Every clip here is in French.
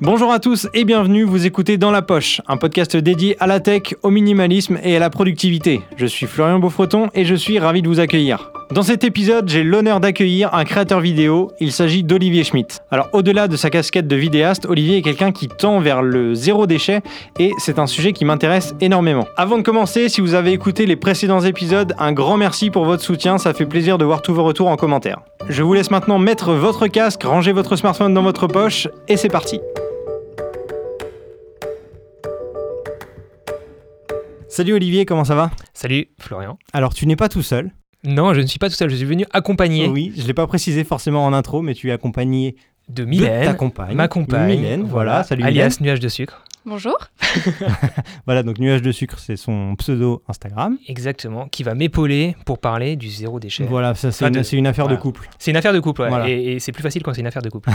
Bonjour à tous et bienvenue, vous écoutez Dans la Poche, un podcast dédié à la tech, au minimalisme et à la productivité. Je suis Florian Beaufreton et je suis ravi de vous accueillir. Dans cet épisode, j'ai l'honneur d'accueillir un créateur vidéo, il s'agit d'Olivier Schmitt. Alors au-delà de sa casquette de vidéaste, Olivier est quelqu'un qui tend vers le zéro déchet et c'est un sujet qui m'intéresse énormément. Avant de commencer, si vous avez écouté les précédents épisodes, un grand merci pour votre soutien, ça fait plaisir de voir tous vos retours en commentaire. Je vous laisse maintenant mettre votre casque, ranger votre smartphone dans votre poche et c'est parti. Salut Olivier, comment ça va? Salut Florian. Alors tu n'es pas tout seul. Non, je ne suis pas tout seul, je suis venu accompagner Oui, je ne l'ai pas précisé forcément en intro, mais tu es accompagné de de Mylène, ta compagne. ma compagne, Mylène, voilà, salut Mylène. alias Nuage de sucre. Bonjour. Voilà, donc Nuage de sucre, c'est son pseudo Instagram. Exactement, qui va m'épauler pour parler du zéro déchet. Voilà, ça c'est une, de- c'est une affaire voilà. de couple. C'est une affaire de couple, ouais, Voilà. et, et c'est plus facile quand c'est une affaire de couple.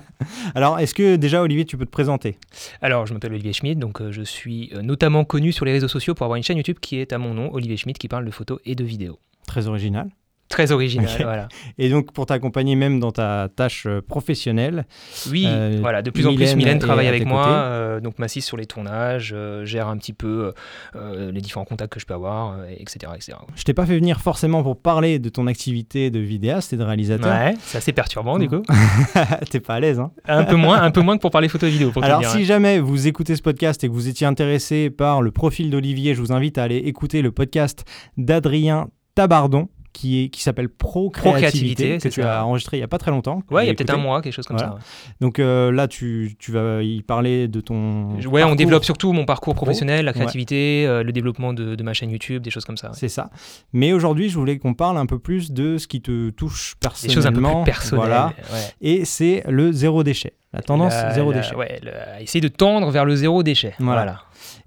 Alors, est-ce que déjà Olivier, tu peux te présenter? Alors, je m'appelle Olivier Schmidt, donc euh, je suis euh, notamment connu sur les réseaux sociaux pour avoir une chaîne YouTube qui est à mon nom, Olivier Schmidt, qui parle de photos et de vidéos. Très original. Très original, voilà. Et donc, pour t'accompagner même dans ta tâche euh, professionnelle, Oui, Euh, voilà, de plus en plus, Mylène travaille avec moi, euh, donc m'assiste sur les tournages, euh, gère un petit peu les différents contacts que je peux avoir, etc. etc. je t'ai pas fait venir forcément pour parler de ton activité de vidéaste et de réalisateur. Ouais, c'est assez perturbant du coup. T'es pas à l'aise, hein Un peu moins, un peu moins que pour parler photo et vidéo. Pour Alors, si jamais vous écoutez ce podcast et que vous étiez intéressé par le profil d'Olivier, je vous invite à aller écouter le podcast d'Adrien Tabardon qui, est, qui s'appelle Procréativité, Procréativité, que tu ça. as enregistré il y a pas très longtemps. Ouais, il y a peut-être un mois, quelque chose comme Voilà. ça. ouais. Donc euh, là, tu, tu vas y parler de ton. Ouais, on développe surtout mon parcours pro. professionnel, la Ouais. créativité, euh, le développement de, de ma chaîne YouTube, des choses comme ça. ouais. C'est ça. Mais aujourd'hui, je voulais qu'on parle un peu plus de ce qui te touche Des personnellement. choses un peu plus personnelles. Voilà. Et c'est le zéro déchet. La tendance La- zéro la- déchet. Ouais, le- essayer de tendre vers le zéro déchet. Voilà. Voilà.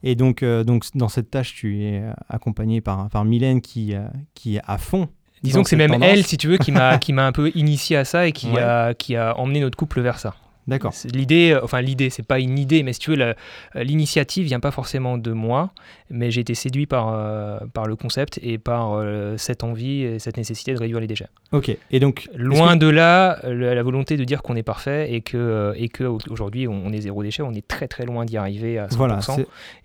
Et donc, euh, donc, dans cette tâche, tu es euh, accompagné par, par Mylène qui, euh, qui est à fond. Disons que c'est même tendance. elle, si tu veux, qui m'a qui m'a un peu initié à ça et qui Ouais. a qui a emmené notre couple vers ça. D'accord. L'idée, euh, enfin l'idée, c'est pas une idée, mais si tu veux, euh, l'initiative vient pas forcément de moi, mais j'ai été séduit par euh, par le concept et par euh, cette envie et cette nécessité de réduire les déchets. Ok. Et donc, Loin de là, la, volonté de dire qu'on est parfait et que et que au- aujourd'hui on, on est zéro déchet, on est très très loin d'y arriver à 100%. voilà,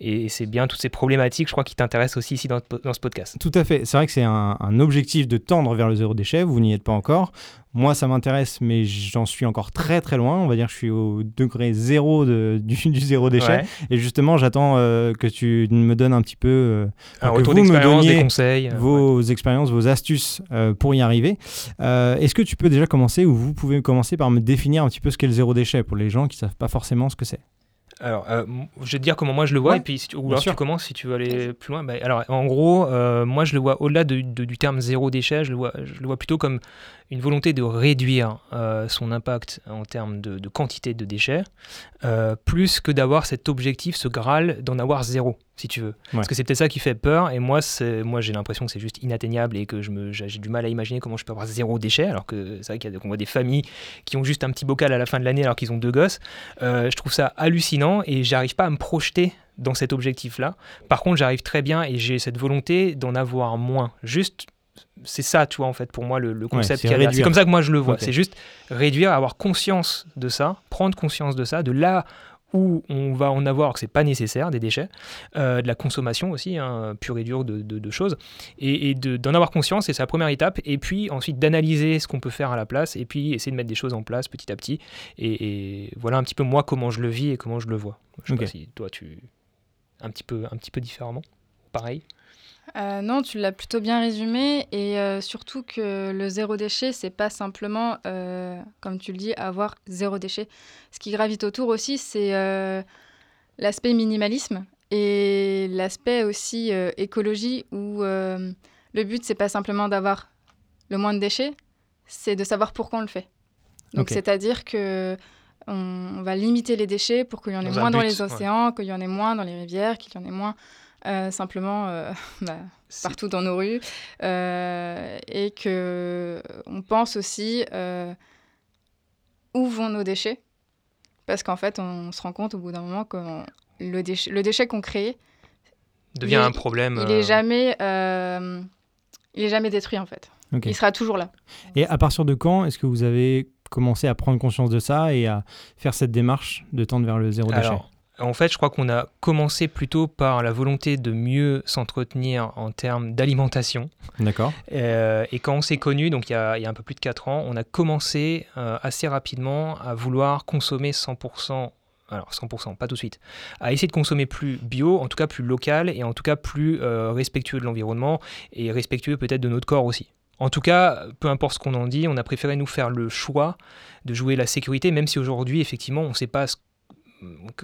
et c'est bien toutes ces problématiques, je crois, qui t'intéressent aussi ici dans, dans ce podcast. tout à fait. C'est vrai que c'est un, un objectif de tendre vers le zéro déchet. Vous n'y êtes pas encore. Moi, ça m'intéresse, mais j'en suis encore très très loin. On va dire que je suis au degré zéro de- du, du zéro déchet. Ouais. Et justement, j'attends euh, que tu me donnes un petit peu euh, Un retour d'expérience, des conseils. euh, ouais. vos expériences, vos astuces euh, pour y arriver. Est-ce que tu peux déjà commencer ou vous pouvez commencer par me définir un petit peu ce qu'est le zéro déchet pour les gens qui savent pas forcément ce que c'est? Alors, euh, je vais te dire comment moi je le vois, Ouais, et puis si tu, ou alors tu commences si tu veux aller plus loin. Bah, alors, en gros, euh, moi je le vois au-delà de- de- du terme zéro déchet, je le vois, je le vois plutôt comme une volonté de réduire euh, son impact en termes de, de quantité de déchets, euh, plus que d'avoir cet objectif, ce Graal, d'en avoir zéro, si tu veux. Parce que c'est peut-être ça qui fait peur, et moi, moi j'ai l'impression que c'est juste inatteignable et que j'ai du mal à imaginer comment je peux avoir zéro déchet, alors que c'est vrai qu'on voit des familles qui ont juste un petit bocal à la fin de l'année alors qu'ils ont deux gosses. Euh, je trouve ça hallucinant et j'arrive pas à me projeter dans cet objectif-là. Par contre, j'arrive très bien et j'ai cette volonté d'en avoir moins. Juste, c'est ça, tu vois, en fait, pour moi, le, le concept. c'est derrière. réduire. C'est comme ça que moi je le vois. C'est juste réduire, avoir conscience de ça, prendre conscience de ça, de là où on va en avoir, que c'est pas nécessaire, des déchets, euh, de la consommation aussi, hein, pure et dure de, de- de choses, et, et de- d'en avoir conscience, c'est sa première étape, et puis ensuite d'analyser ce qu'on peut faire à la place, et puis essayer de mettre des choses en place petit à petit, et, et voilà un petit peu moi comment je le vis et comment je le vois. Je sais Ok. pas si toi tu un petit peu un petit peu différemment, pareil. Euh, non, tu l'as plutôt bien résumé et euh, surtout que le zéro déchet, c'est pas simplement, euh, comme tu le dis, avoir zéro déchet. Ce qui gravite autour aussi, c'est l'aspect minimalisme et l'aspect aussi écologie où le but, c'est pas simplement d'avoir le moins de déchets, c'est de savoir pourquoi on le fait. Donc, c'est-à-dire que on va limiter les déchets pour qu'il y en ait Dans moins dans but, les ouais. océans, qu'il y en ait moins dans les rivières, qu'il y en ait moins euh, simplement euh, bah, partout dans nos rues. Euh, et que on pense aussi euh, où vont nos déchets. Parce qu'en fait on se rend compte au bout d'un moment que le déchet, le déchet qu'on crée devient il un problème. il est jamais euh, il est jamais détruit en fait. Il sera toujours là. Et à partir de quand est-ce que vous avez commencé à prendre conscience de ça et à faire cette démarche de tendre vers le zéro déchet? En fait, je crois qu'on a commencé plutôt par la volonté de mieux s'entretenir en termes d'alimentation. D'accord. Euh, et quand on s'est connus, donc il y, a, un peu plus de 4 ans, on a commencé euh, assez rapidement à vouloir consommer 100%, alors 100%, pas tout de suite, à essayer de consommer plus bio, en tout cas plus local et en tout cas plus euh, respectueux de l'environnement et respectueux peut-être de notre corps aussi. En tout cas, peu importe ce qu'on en dit, on a préféré nous faire le choix de jouer la sécurité, même si aujourd'hui, effectivement, on ne sait pas ce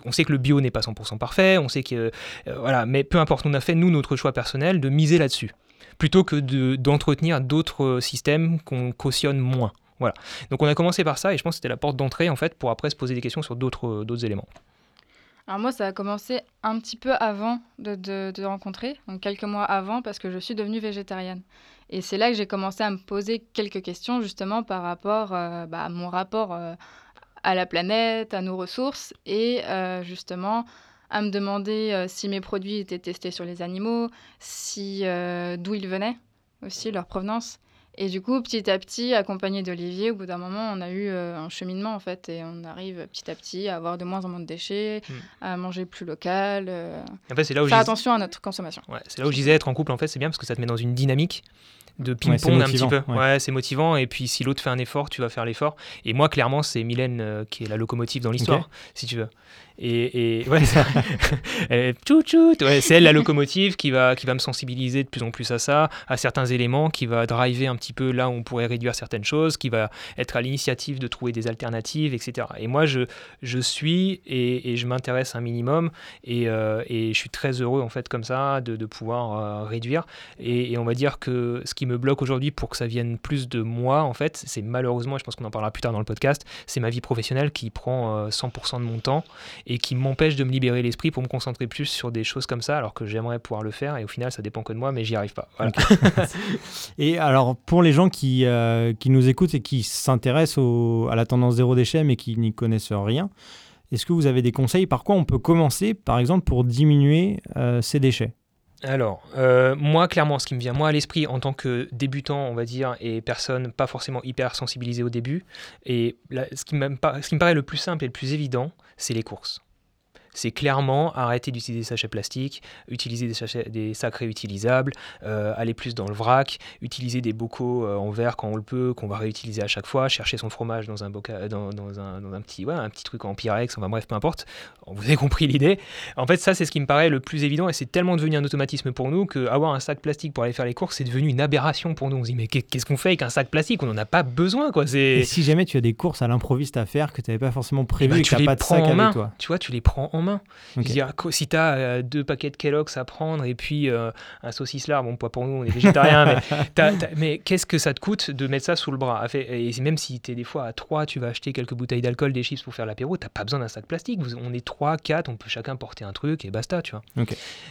on sait que le bio n'est pas 100% parfait, on sait que euh, voilà, mais peu importe, on a fait nous notre choix personnel de miser là-dessus, plutôt que d'entretenir d'autres euh, systèmes qu'on cautionne moins. Voilà. Donc on a commencé par ça et je pense que c'était la porte d'entrée en fait pour après se poser des questions sur d'autres euh, éléments. Alors moi, ça a commencé un petit peu avant de, de, rencontrer, donc quelques mois avant, parce que je suis devenue végétarienne. Et c'est là que j'ai commencé à me poser quelques questions justement par rapport bah, à mon rapport à la planète, à nos ressources, et euh, justement à me demander euh, si mes produits étaient testés sur les animaux, si euh, d'où ils venaient aussi, leur provenance. Et du coup, petit à petit, accompagné d'Olivier, au bout d'un moment, on a eu un cheminement en fait, et on arrive petit à petit à avoir de moins en moins de déchets, hmm. à manger plus local, en fait, là faire attention à notre consommation. Ouais, c'est là où je disais être en couple, en fait, c'est bien parce que ça te met dans une dynamique de ping-pong un petit peu. Ouais, c'est motivant. Et puis si l'autre fait un effort, tu vas faire l'effort. Et moi, clairement, c'est Mylène euh, qui est la locomotive dans l'histoire, si tu veux. Et, et ouais, c'est elle la locomotive qui va, qui va me sensibiliser de plus en plus à ça, à certains éléments, qui va driver un petit peu là où on pourrait réduire certaines choses, qui va être à l'initiative de trouver des alternatives, etc. Et moi, je, je suis et, et je m'intéresse un minimum et, euh, et, je suis très heureux en fait comme ça de, de pouvoir euh, réduire. Et, et, on va dire que ce qui me bloque aujourd'hui pour que ça vienne plus de moi, en fait, c'est malheureusement, je pense qu'on en parlera plus tard dans le podcast, c'est ma vie professionnelle qui prend 100% euh, de mon temps et qui m'empêche de me libérer l'esprit pour me concentrer plus sur des choses comme ça, alors que j'aimerais pouvoir le faire, et au final, ça dépend que de moi, mais j'y arrive pas. et alors, pour les gens qui, euh, qui nous écoutent et qui s'intéressent à la tendance zéro déchet, mais qui n'y connaissent rien, est-ce que vous avez des conseils par quoi on peut commencer, par exemple, pour diminuer euh, ces déchets? Alors, euh, moi, clairement, ce qui me vient moi à l'esprit en tant que débutant, on va dire, et personne pas forcément hyper sensibilisée au début, et ce, qui ce qui me paraît le plus simple et le plus évident, c'est les courses c'est clairement arrêter d'utiliser des sachets plastiques, utiliser des, sachets, des sacs réutilisables, euh, aller plus dans le vrac, utiliser des bocaux euh, en verre quand on le peut, qu'on va réutiliser à chaque fois, chercher son fromage dans un, boca, dans, dans, un, dans un, petit, ouais, un petit truc en Pyrex, enfin bref, peu importe. Vous avez compris l'idée. En fait, ça, c'est ce qui me paraît le plus évident et c'est tellement devenu un automatisme pour nous qu'avoir un sac plastique pour aller faire les courses, c'est devenu une aberration pour nous. On se dit, mais qu'est-ce qu'on fait avec un sac plastique? On n'en a pas besoin, quoi. Et si jamais tu as des courses à l'improviste à faire que tu n'avais pas forcément prévu bah, et que tu n'as pas de sac avec toi? Tu vois, tu les prends en main. si tu as euh, deux paquets de Kellogg's à prendre et puis euh, un saucisse lard, bon, pas pour nous, on est végétariens, mais, mais qu'est-ce que ça te coûte de mettre ça sous le bras? Et même si tu es des fois à trois, tu vas acheter quelques bouteilles d'alcool, des chips pour faire l'apéro, tu pas besoin d'un sac plastique. On est trois, quatre, on peut chacun porter un truc et basta, tu vois.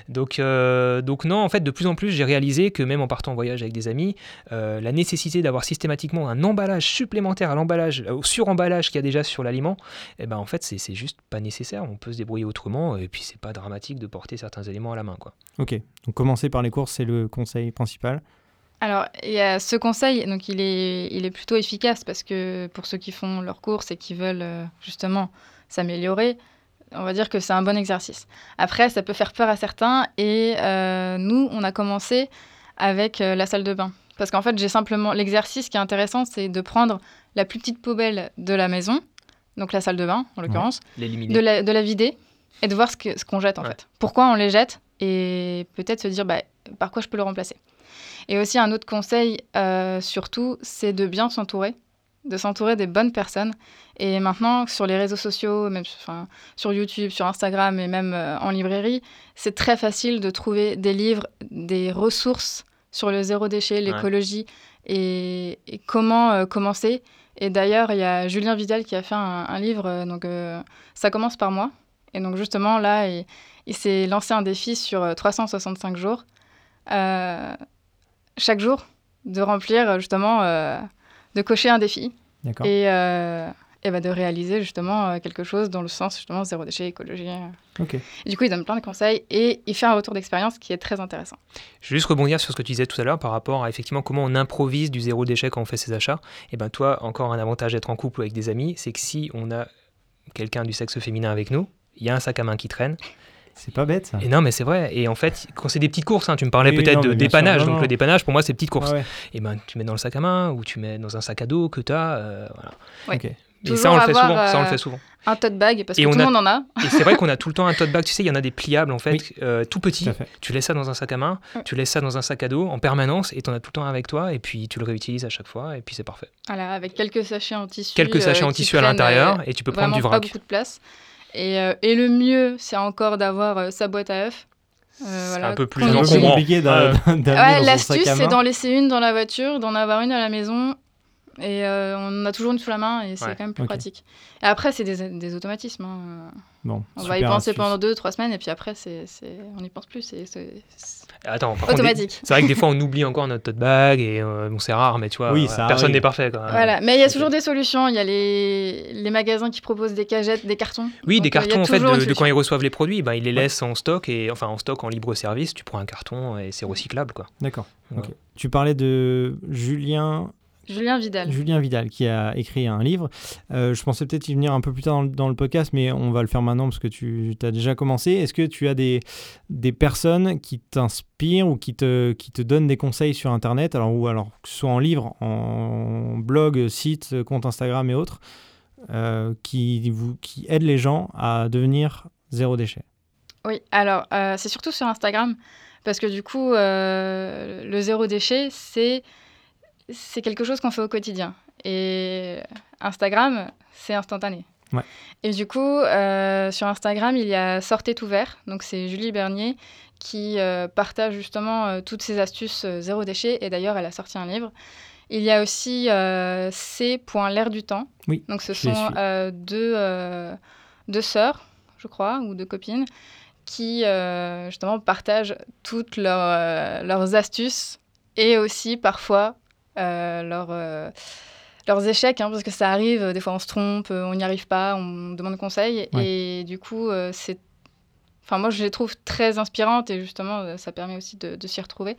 Donc, euh, donc non, en fait, de plus en plus, j'ai réalisé que même en partant en voyage avec des amis, la nécessité d'avoir systématiquement un emballage supplémentaire à l'emballage, au suremballage qu'il y a déjà sur l'aliment, eh ben en fait, c'est juste pas nécessaire. On peut se débrouiller autrement et puis c'est pas dramatique de porter certains éléments à la main. Quoi. Ok, donc commencer par les courses, c'est le conseil principal. Alors, il y a ce conseil, donc il est, il est plutôt efficace parce que pour ceux qui font leurs courses et qui veulent euh, justement s'améliorer, on va dire que c'est un bon exercice. Après, ça peut faire peur à certains et euh, nous, on a commencé avec euh, la salle de bain. Parce qu'en fait, j'ai simplement l'exercice qui est intéressant, c'est de prendre la plus petite poubelle de la maison, donc la salle de bain en l'occurrence, de, la, de la vider et de voir ce qu'on ce jette en fait. Pourquoi on les jette et peut-être se dire bah, par quoi je peux le remplacer. Et aussi un autre conseil, euh, surtout, c'est de bien s'entourer, de s'entourer des bonnes personnes. Et maintenant, sur les réseaux sociaux, même sur YouTube, sur Instagram et même euh, en librairie, c'est très facile de trouver des livres, des ressources sur le zéro déchet, l'écologie et, comment euh, commencer. Et d'ailleurs, il y a Julien Vidal qui a fait un, livre, donc ça commence par moi, et donc justement, là, il, s'est lancé un défi sur 365 euh, jours. Euh, chaque jour, de remplir justement, euh, de cocher un défi. Et, et bah, de réaliser justement quelque chose dans le sens justement zéro déchet, écologie. Ok. Et du coup, il donne plein de conseils et il fait un retour d'expérience qui est très intéressant. Je vais juste rebondir sur ce que tu disais tout à l'heure par rapport à effectivement comment on improvise du zéro déchet quand on fait ses achats. Et ben toi, encore un avantage d'être en couple ou avec des amis, c'est que si on a quelqu'un du sexe féminin avec nous, il y a un sac à main qui traîne. C'est pas bête ça. Et non, mais c'est vrai. Et en fait, quand c'est des petites courses, hein, tu me parlais Oui, peut-être de dépannage. sûr. Non, Donc le dépannage, pour moi, c'est petites courses. Ah ouais. Et ben tu mets dans le sac à main ou tu mets dans un sac à dos que tu as. voilà. Ouais. Ok. Et Toujours ça, on le fait avoir, souvent. Ça, on le euh, fait souvent. Un tote bag, parce Et que on tout a- le monde en a. Et c'est vrai qu'on a tout le temps un tote bag. Tu sais, il y en a des pliables en fait, Oui. euh, tout petits. Tout. Tu laisses ça dans un sac à main, Ouais. tu laisses ça dans un sac à dos en permanence et tu en as tout le temps avec toi et puis tu le réutilises à chaque fois et puis c'est parfait. Voilà, avec quelques sachets en tissu. Quelques sachets euh, en tissu à l'intérieur euh, et tu peux prendre du pas vrac. beaucoup de place. Et, euh, et le mieux, c'est encore d'avoir euh, sa boîte à œufs. Euh, voilà, un peu plus compliqué Ouais. l'astuce, c'est d'en laisser une dans la voiture, d'en avoir une à la maison. Et euh, on a toujours une sous la main et c'est Ouais. quand même plus pratique. Et après, c'est des, des automatismes. hein. Bon, On va y penser astuce. pendant deux, trois semaines et puis après, c'est, on n'y pense plus. C'est, Attends, par automatique. c'est vrai que des fois on oublie encore notre tote bag et euh, bon, c'est rare, mais tu vois, Oui, voilà, ça personne n'est parfait. Quoi. Voilà, mais il y a toujours des solutions. Il y a les, les magasins qui proposent des cagettes, des cartons. Oui, Donc, des euh, cartons en fait de, de quand solution. ils reçoivent les produits, ben, ils les laissent en stock et enfin en stock en libre service. Tu prends un carton et c'est recyclable quoi. D'accord. Tu parlais de Julien Julien Vidal. Julien Vidal qui a écrit un livre. Euh, je pensais peut-être y venir un peu plus tard dans le, dans le podcast, mais on va le faire maintenant parce que tu as déjà commencé. Est-ce que tu as des, des personnes qui t'inspirent ou qui te, qui te donnent des conseils sur Internet, alors, ou alors que ce soit en livre, en blog, site, compte Instagram et autres, euh, qui, vous, qui aident les gens à devenir zéro déchet? Oui, alors euh, c'est surtout sur Instagram parce que du coup, le zéro déchet, c'est c'est quelque chose qu'on fait au quotidien. Et Instagram, c'est instantané. Ouais. Et du coup, euh, sur Instagram, il y a Sortez tout vert. Donc c'est Julie Bernier qui euh, partage justement euh, toutes ses astuces zéro déchet. Et d'ailleurs, elle a sorti un livre. Il y a aussi C.l'air du temps. Oui, Donc ce sont deux, deux sœurs, je crois, ou deux copines, qui justement partagent toutes leurs, leurs astuces et aussi parfois euh, leurs, euh, leurs échecs, hein, parce que ça arrive, euh, des fois on se trompe, on n'y arrive pas, on demande conseil. Ouais. Et du coup, euh, c'est. Enfin, moi, je les trouve très inspirantes et justement, ça permet aussi de, de s'y retrouver.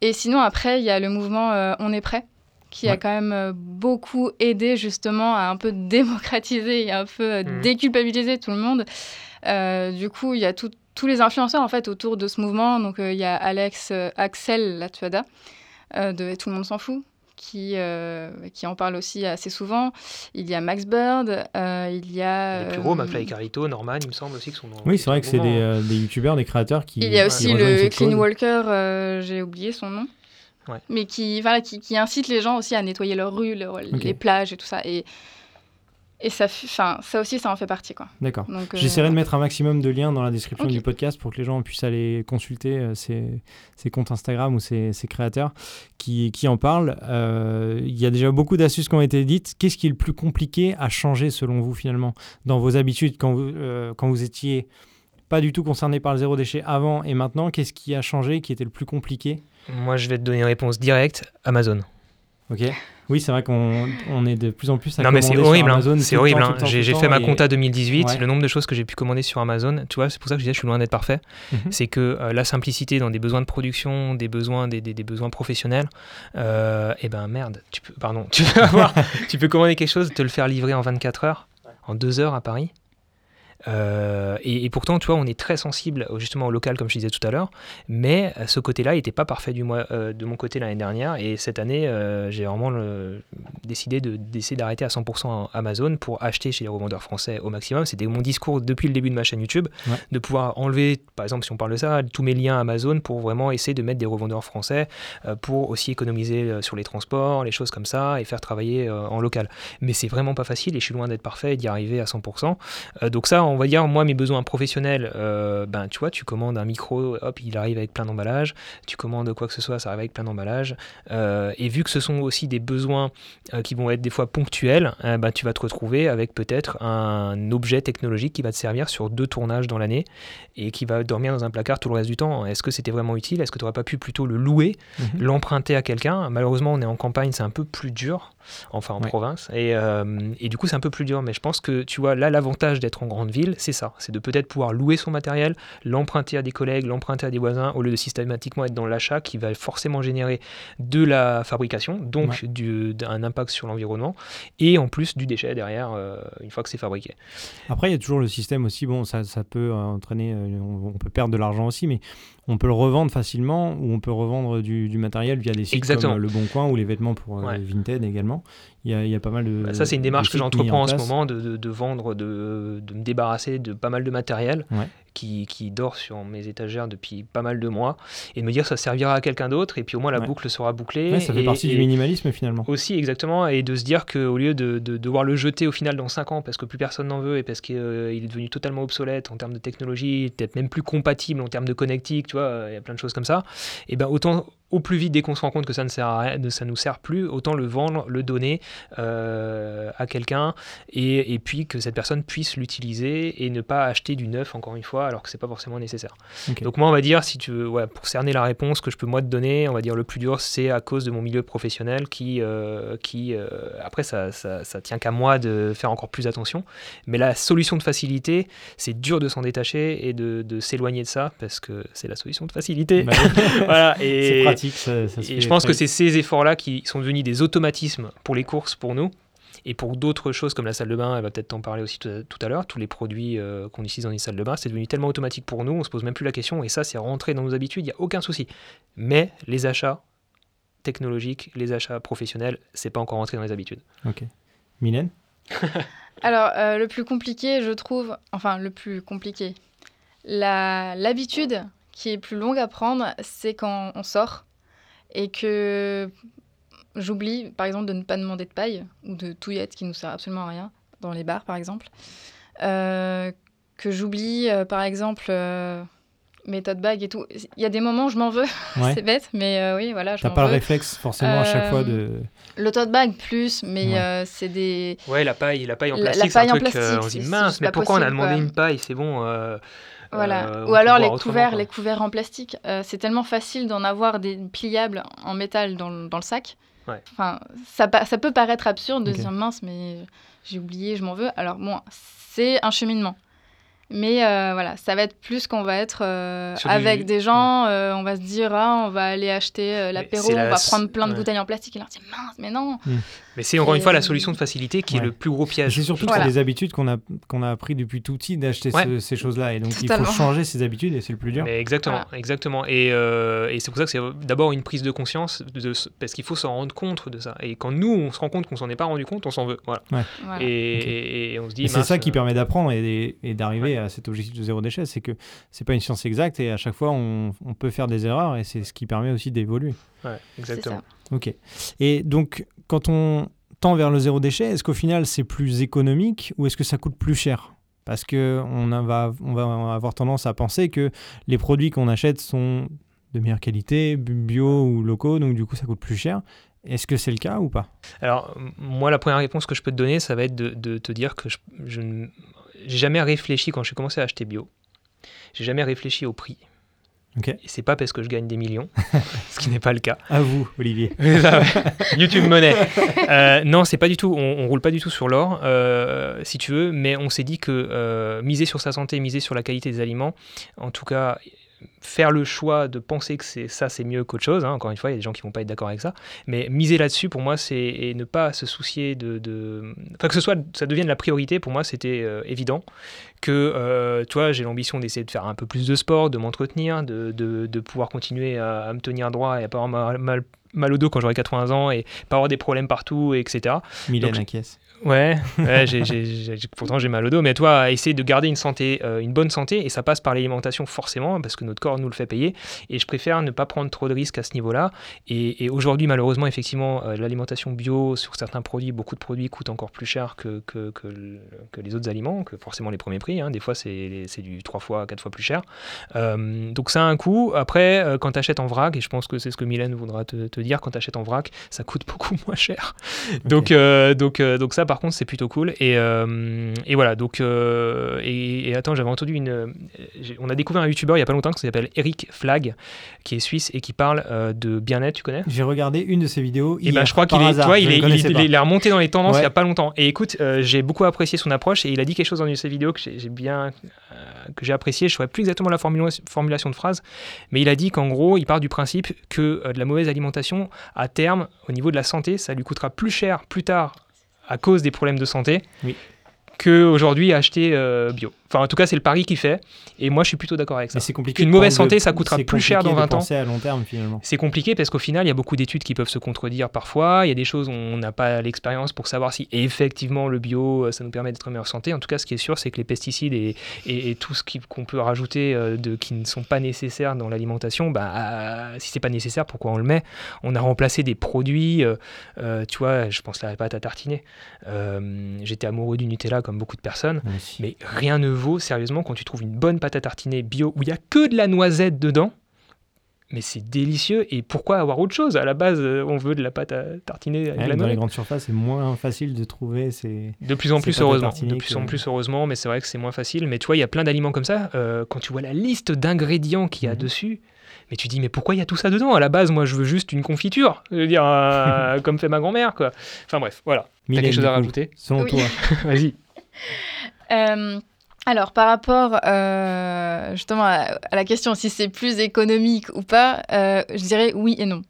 Et sinon, après, il y a le mouvement euh, On est prêt, qui a quand même euh, beaucoup aidé justement à un peu démocratiser et un peu Mhm. déculpabiliser tout le monde. Du coup, il y a tout- tous les influenceurs en fait autour de ce mouvement. Donc, il y a Alex, Axel Latuada de Tout le monde s'en fout. Qui, euh, qui en parle aussi assez souvent. Il y a Max Bird, euh, il y a. Les plus gros, euh, McFly et Carlito, Norman, il me semble aussi, qui sont. Oui, c'est vrai que c'est des, euh, des youtubeurs, des créateurs qui. Il y a aussi le Clean cause. Walker, euh, j'ai oublié son nom. Ouais. Mais qui, voilà, qui, qui incite les gens aussi à nettoyer leurs rues, les plages et tout ça. Et, et ça, enfin, ça aussi, ça en fait partie. Quoi. D'accord. Donc, euh, J'essaierai de mettre un maximum de liens dans la description du podcast pour que les gens puissent aller consulter euh, ces, ces comptes Instagram ou ces, ces créateurs qui, qui en parlent. Euh, Il y a déjà beaucoup d'astuces qui ont été dites. Qu'est-ce qui est le plus compliqué à changer selon vous finalement dans vos habitudes quand vous, euh, quand vous étiez pas du tout concerné par le zéro déchet avant et maintenant Qu'est-ce qui a changé qui était le plus compliqué? Moi, je vais te donner une réponse directe Amazon. Ok. Oui, c'est vrai qu'on on est de plus en plus à Non mais c'est horrible, hein. Amazon c'est le horrible. hein. J'ai fait ma et- compta 2018, Ouais. le nombre de choses que j'ai pu commander sur Amazon, tu vois, c'est pour ça que je disais je suis loin d'être parfait. Mhm. C'est que euh, la simplicité dans des besoins de production, des besoins, des, des- des besoins professionnels, euh, et ben merde, tu peux, pardon, tu peux avoir, tu peux commander quelque chose, te le faire livrer en 24 heures, en 2 heures à Paris. Euh, et, et pourtant, tu vois, on est très sensible justement au local, comme je disais tout à l'heure, mais euh, ce côté-là n'était pas parfait du mois, euh, de mon côté l'année dernière. Et cette année, euh, j'ai vraiment le- décidé de- d'essayer d'arrêter à 100% Amazon pour acheter chez les revendeurs français au maximum. C'était mon discours depuis le début de ma chaîne YouTube, Ouais. de pouvoir enlever, par exemple, si on parle de ça, tous mes liens Amazon pour vraiment essayer de mettre des revendeurs français pour aussi économiser sur les transports, les choses comme ça, et faire travailler en local. Mais c'est vraiment pas facile et je suis loin d'être parfait et d'y arriver à 100%. Euh, donc ça, on va dire, moi, mes besoins professionnels, euh, ben, tu vois, tu commandes un micro, hop, il arrive avec plein d'emballages. Tu commandes quoi que ce soit, ça arrive avec plein d'emballages. Euh, et vu que ce sont aussi des besoins euh, qui vont être des fois ponctuels, ben, tu vas te retrouver avec peut-être un objet technologique qui va te servir sur deux tournages dans l'année et qui va dormir dans un placard tout le reste du temps. Est-ce que c'était vraiment utile? Est-ce que tu n'aurais pas pu plutôt le louer, Mhm. l'emprunter à quelqu'un? Malheureusement, on est en campagne, c'est un peu plus dur. Enfin en Ouais. province. Et, euh, et du coup, c'est un peu plus dur. Mais je pense que, tu vois, là, l'avantage d'être en grande ville, c'est ça. C'est de peut-être pouvoir louer son matériel, l'emprunter à des collègues, l'emprunter à des voisins, au lieu de systématiquement être dans l'achat qui va forcément générer de la fabrication, donc du- d'un impact sur l'environnement, et en plus du déchet derrière, euh, une fois que c'est fabriqué. Après, il y a toujours le système aussi, bon, ça, ça peut entraîner, euh, on, on peut perdre de l'argent aussi, mais on peut le revendre facilement ou on peut revendre du, du matériel via des sites Exactement. comme euh, Le Bon Coin ou les vêtements pour euh, Ouais. Vinted également. Il y a, il y a pas mal de. Bah, ça, c'est une démarche que j'entreprends en ce moment, de, de- de vendre, de, de me débarrasser de pas mal de matériel Ouais. Qui, qui dort sur mes étagères depuis pas mal de mois, et de me dire ça servira à quelqu'un d'autre, et puis au moins la Ouais. boucle sera bouclée. Ouais, ça fait et- partie et- du minimalisme finalement. Aussi, exactement, et de se dire qu'au lieu de, de devoir le jeter au final dans 5 ans parce que plus personne n'en veut et parce qu'il est devenu totalement obsolète en termes de technologie, peut-être même plus compatible en termes de connectique, tu vois, il y a plein de choses comme ça, et ben autant au plus vite dès qu'on se rend compte que ça ne sert à rien, ça nous sert plus, autant le vendre, le donner euh, à quelqu'un et, et puis que cette personne puisse l'utiliser et ne pas acheter du neuf encore une fois alors que c'est pas forcément nécessaire. Donc moi on va dire si tu veux ouais, pour cerner la réponse que je peux moi te donner, on va dire le plus dur c'est à cause de mon milieu professionnel qui euh, qui euh, après ça, ça, ça tient qu'à moi de faire encore plus attention. Mais la solution de facilité, c'est dur de s'en détacher et de, de s'éloigner de ça parce que c'est la solution de facilité. Bah, voilà et pratique, ça, ça se et je pense que c'est ces efforts-là qui sont devenus des automatismes pour les courses, pour nous. Et pour d'autres choses comme la salle de bain, elle va peut-être t'en parler aussi tout à, l'heure, tous les produits euh, qu'on utilise dans les salles de bain, c'est devenu tellement automatique pour nous, on se pose même plus la question, et ça c'est rentré dans nos habitudes, il n'y a aucun souci. Mais les achats technologiques, les achats professionnels, c'est pas encore rentré dans les habitudes. Ok. Mylène? Alors, euh, le plus compliqué, je trouve, enfin, le plus compliqué, l'habitude qui est plus longue à prendre, c'est quand on sort et que j'oublie, par exemple, de ne pas demander de paille ou de touillette qui nous sert absolument à rien, dans les bars, par exemple. Euh, que j'oublie, euh, par exemple, euh, mes tote bags et tout. Il y a des moments où je m'en veux, Ouais. c'est bête, mais euh, oui, voilà, T'as pas le veux. réflexe forcément à chaque fois de. Le tote bag plus, mais Ouais. euh, c'est des... Ouais, la paille, la paille en La- la plastique, c'est un paille en truc, euh, plastique, on se dit mince, mais pourquoi on a possible, demandé quoi. une paille, c'est bon. Voilà. euh, Ou alors les couverts, quoi. les couverts en plastique. Euh, c'est tellement facile d'en avoir des pliables en métal dans, le- dans le sac. Ouais. Enfin, ça, ça peut paraître absurde de dire mince, mais j'ai oublié, je m'en veux. Alors bon, c'est un cheminement. Mais euh, voilà, ça va être plus qu'on va être euh, du- avec des gens, euh, on va se dire, ah, on va aller acheter euh, l'apéro, on la va prendre plein de ouais. bouteilles en plastique et leur dire mince, mais non. Mais c'est encore une fois la solution de facilité qui est le plus gros piège. C'est surtout que Voilà. c'est des habitudes qu'on a, qu'on a appris depuis tout petit d'acheter Ouais. ce- ces choses-là. Et donc il faut changer ces habitudes et c'est le plus dur. Mais exactement, exactement. Et, euh, et c'est pour ça que c'est d'abord une prise de conscience, de, parce qu'il faut s'en rendre compte de ça. Et quand nous, on se rend compte qu'on s'en est pas rendu compte, on s'en veut. Voilà. Voilà. Et, on se dit. C'est ça qui euh, permet d'apprendre et, et d'arriver à cet objectif de zéro déchet, c'est que c'est pas une science exacte et à chaque fois on, on peut faire des erreurs et c'est ce qui permet aussi d'évoluer. ouais, C'est exactement. Ok. Et donc quand on tend vers le zéro déchet, est-ce qu'au final c'est plus économique ou est-ce que ça coûte plus cher? Parce que on a- va, on va avoir tendance à penser que les produits qu'on achète sont de meilleure qualité, bio ou locaux, donc du coup ça coûte plus cher. Est-ce que c'est le cas ou pas? Alors, moi, la première réponse que je peux te donner, ça va être de, te dire que je, je j'ai jamais réfléchi quand j'ai commencé à acheter bio. J'ai jamais réfléchi au prix. Ok. Et c'est pas parce que je gagne des millions, ce qui n'est pas le cas. À vous, Olivier. Ouais. YouTube monnaie. Euh, non, c'est pas du tout. On, on roule pas du tout sur l'or, euh, si tu veux. Mais on s'est dit que euh, miser sur sa santé, miser sur la qualité des aliments, en tout cas, faire le choix de penser que c'est ça, c'est mieux qu'autre chose. hein. Encore une fois, il y a des gens qui vont pas être d'accord avec ça. Mais miser là-dessus, pour moi, c'est et ne pas se soucier de, de... enfin que ce soit, ça devienne la priorité. Pour moi, c'était euh, évident que, euh, tu vois, j'ai l'ambition d'essayer de faire un peu plus de sport, de m'entretenir, de, de, de pouvoir continuer à, à me tenir droit et à pas avoir mal, mal, mal au dos quand j'aurai 80 ans et pas avoir des problèmes partout, etc. Mylène Donc, acquiesce. Ouais, ouais pourtant j'ai mal au dos, mais toi, essayer de garder une santé, euh, une bonne santé, et ça passe par l'alimentation forcément, parce que notre corps nous le fait payer, et je préfère ne pas prendre trop de risques à ce niveau-là. Et, et aujourd'hui, malheureusement, effectivement, euh, l'alimentation bio sur certains produits, beaucoup de produits coûtent encore plus cher que, que, que, le- que les autres aliments, que forcément les premiers prix. hein. Des fois, c'est, du 3 fois, 4 fois plus cher. Euh, donc ça a un coût. Après, quand tu achètes en vrac, et je pense que c'est ce que Mylène voudra te, te dire, quand tu achètes en vrac, ça coûte beaucoup moins cher. Donc, donc, donc ça, par contre, c'est plutôt cool. Et, euh, et voilà, donc. euh, et, et attends, j'avais entendu une. euh, On a découvert un youtubeur il y a pas longtemps qui s'appelle Eric Flag, qui est suisse et qui parle de bien-être, tu connais? J'ai regardé une de ses vidéos. et hier, ben, je crois qu'il est, je il est, il, est- pas. il est remonté dans les tendances Ouais. il y a pas longtemps. Et écoute, j'ai beaucoup apprécié son approche et il a dit quelque chose dans une de ses vidéos que j'ai bien, que j'ai apprécié. Je ne saurais plus exactement la formula- formulation de phrase, mais il a dit qu'en gros, il part du principe que de la mauvaise alimentation, à terme, au niveau de la santé, ça lui coûtera plus cher plus tard à cause des problèmes de santé. Oui. Qu'aujourd'hui acheter euh, bio. Enfin, en tout cas, c'est le pari qu'il fait. Et moi, je suis plutôt d'accord avec ça. Mais c'est compliqué. De mauvaise santé, ça coûtera c'est plus cher dans de 20 ans. penser à long terme finalement. C'est compliqué parce qu'au final, il y a beaucoup d'études qui peuvent se contredire parfois. Il y a des choses où on n'a pas l'expérience pour savoir si effectivement le bio, euh, ça nous permet d'être en meilleure santé. En tout cas, ce qui est sûr, c'est que les pesticides et, et- et tout ce qu'on peut rajouter euh, de, qui ne sont pas nécessaires dans l'alimentation, bah, euh, si c'est pas nécessaire, pourquoi on le met? On a remplacé des produits, euh, euh, tu vois, je pense à la pâte à tartiner. J'étais amoureux du Nutella comme beaucoup de personnes. Mais rien ne vaut, sérieusement, quand tu trouves une bonne pâte à tartiner bio où il n'y a que de la noisette dedans. Mais c'est délicieux. Et pourquoi avoir autre chose? À la base, euh, on veut de la pâte à tartiner avec Ouais, la dans les grandes surfaces, c'est moins facile de trouver. C'est De plus en plus, heureusement. De plus en plus, heureusement. Mais c'est vrai que c'est moins facile. Mais tu vois, il y a plein d'aliments comme ça. euh, quand tu vois la liste d'ingrédients qu'il y a Mhm. dessus, mais tu dis, mais pourquoi il y a tout ça dedans? À la base, moi, je veux juste une confiture. Je veux dire, euh, comme fait ma grand-mère, quoi. Enfin bref, voilà. T'as quelque chose à rajouter? Selon Oui. toi, Vas-y. Euh, alors, par rapport euh, justement à, la question si c'est plus économique ou pas, euh, je dirais oui et non.